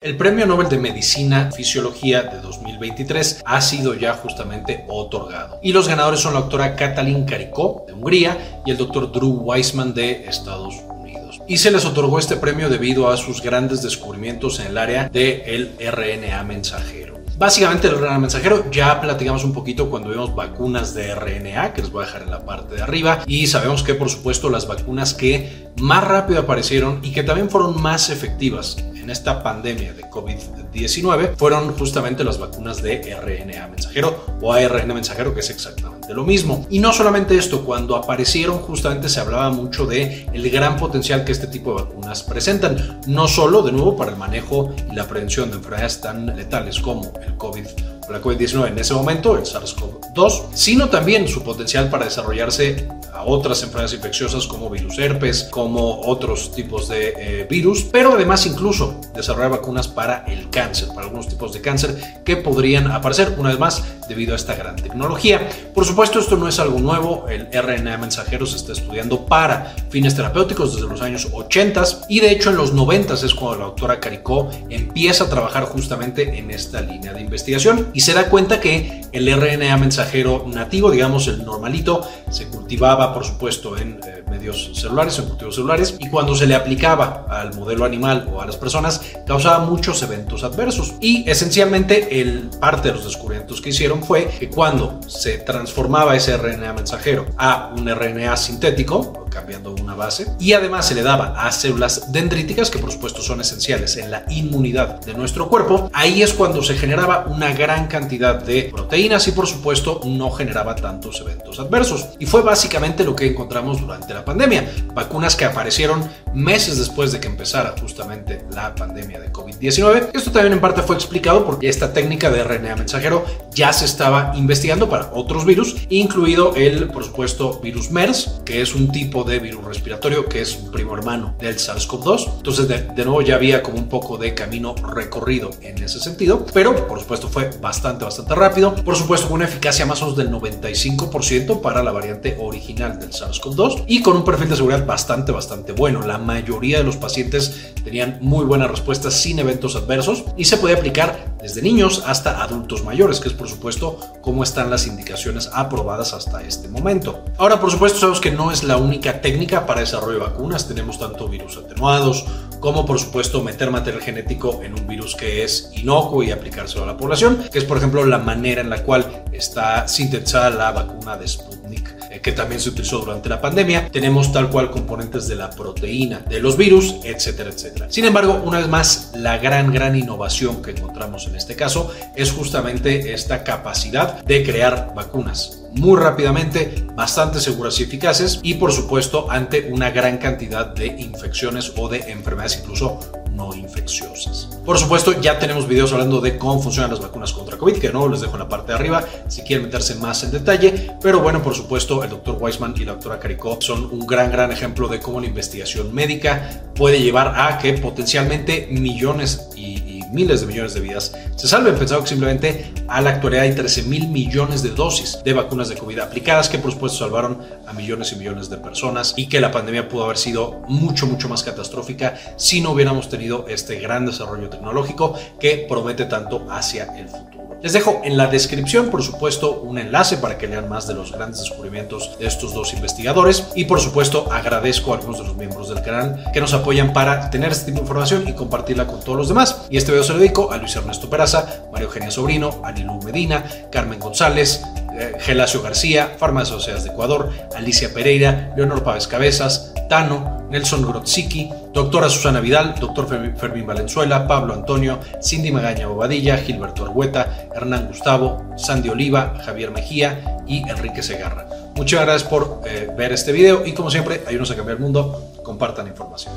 El Premio Nobel de Medicina Fisiología de 2023 ha sido ya justamente otorgado. Y los ganadores son la doctora Katalin Karikó de Hungría y el doctor Drew Weissman de Estados Unidos. Y se les otorgó este premio debido a sus grandes descubrimientos en el área del RNA mensajero. Básicamente el RNA mensajero ya platicamos un poquito cuando vimos vacunas de RNA, que les voy a dejar en la parte de arriba, y sabemos que por supuesto las vacunas que más rápido aparecieron y que también fueron más efectivas en esta pandemia de COVID-19 fueron justamente las vacunas de RNA mensajero o ARN mensajero, que es exactamente lo mismo. Y no solamente esto, cuando aparecieron justamente se hablaba mucho de el gran potencial que este tipo de vacunas presentan, no solo de nuevo para el manejo y la prevención de enfermedades tan letales como el COVID la COVID-19 en ese momento, el SARS-CoV-2, sino también su potencial para desarrollarse a otras enfermedades infecciosas como virus herpes, como otros tipos de eh, virus, pero además incluso desarrollar vacunas para el cáncer, para algunos tipos de cáncer que podrían aparecer una vez más debido a esta gran tecnología. Por supuesto, esto no es algo nuevo, el RNA mensajero se está estudiando para fines terapéuticos desde los años 80 y de hecho en los 90 es cuando la doctora Caricó empieza a trabajar justamente en esta línea de investigación y se da cuenta que el RNA mensajero nativo, digamos el normalito, se cultivaba por supuesto en eh, medios celulares, en cultivos celulares, y cuando se le aplicaba al modelo animal o a las personas, causaba muchos eventos adversos. Y esencialmente el parte de los descubrimientos que hicieron fue que cuando se transformaba ese RNA mensajero a un RNA sintético, cambiando una base, y además se le daba a células dendríticas, que por supuesto son esenciales en la inmunidad de nuestro cuerpo, ahí es cuando se generaba una gran cantidad de proteínas y por supuesto no generaba tantos eventos adversos. Y fue básicamente lo que encontramos durante la pandemia, vacunas que aparecieron meses después de que empezara justamente la pandemia de COVID-19. Esto también en parte fue explicado porque esta técnica de RNA mensajero ya se estaba investigando para otros virus, incluido el, por supuesto, virus MERS, que es un tipo de virus respiratorio que es un primo hermano del SARS-CoV-2. Entonces, de, de, nuevo, ya había como un poco de camino recorrido en ese sentido, pero por supuesto fue bastante, bastante rápido. Por supuesto, con una eficacia más o menos del 95% para la variante original del SARS-CoV-2 y con un perfil de seguridad bastante, bastante bueno. La mayoría de los pacientes tenían muy buenas respuestas sin eventos adversos y se puede aplicar desde niños hasta adultos mayores, que es por supuesto cómo están las indicaciones aprobadas hasta este momento. Ahora, por supuesto, sabemos que no es la única técnica para desarrollo de vacunas. Tenemos tanto virus atenuados como por supuesto meter material genético en un virus que es inocuo y aplicárselo a la población, que es por ejemplo la manera en la cual está sintetizada la vacuna de Sputnik eh, que también se utilizó durante la pandemia. Tenemos tal cual componentes de la proteína de los virus, etcétera, etcétera. Sin embargo, una vez más, la gran, gran innovación que encontramos en este caso es justamente esta capacidad de crear vacunas muy rápidamente, bastante seguras y eficaces y por supuesto ante una gran cantidad de infecciones o de enfermedades incluso no infecciosas. Por supuesto, ya tenemos videos hablando de cómo funcionan las vacunas contra COVID, que no les dejo en la parte de arriba si quieren meterse más en detalle, pero bueno, por supuesto, el doctor Weissman y la doctora Caricó son un gran, gran ejemplo de cómo la investigación médica puede llevar a que potencialmente millones miles de millones de vidas se salven. Pensado que simplemente a la actualidad hay 13 mil millones de dosis de vacunas de COVID aplicadas que por supuesto salvaron a millones y millones de personas y que la pandemia pudo haber sido mucho, mucho más catastrófica si no hubiéramos tenido este gran desarrollo tecnológico que promete tanto hacia el futuro. Les dejo en la descripción, por supuesto, un enlace para que lean más de los grandes descubrimientos de estos dos investigadores. Y por supuesto, agradezco a algunos de los miembros del canal que nos apoyan para tener este tipo de información y compartirla con todos los demás. Y este video se lo dedico a Luis Ernesto Peraza, María Eugenia Sobrino, Anilu Medina, Carmen González, eh, Gelacio García, Farmacia Sociedades de Ecuador, Alicia Pereira, Leonor Pávez Cabezas, Tano, Nelson Grotziki, doctora Susana Vidal, doctor Fermín Valenzuela, Pablo Antonio, Cindy Magaña Bobadilla, Gilberto Argueta, Hernán Gustavo, Sandy Oliva, Javier Mejía y Enrique Segarra. Muchas gracias por eh, ver este video y como siempre, ayúdenos a cambiar el mundo, compartan información.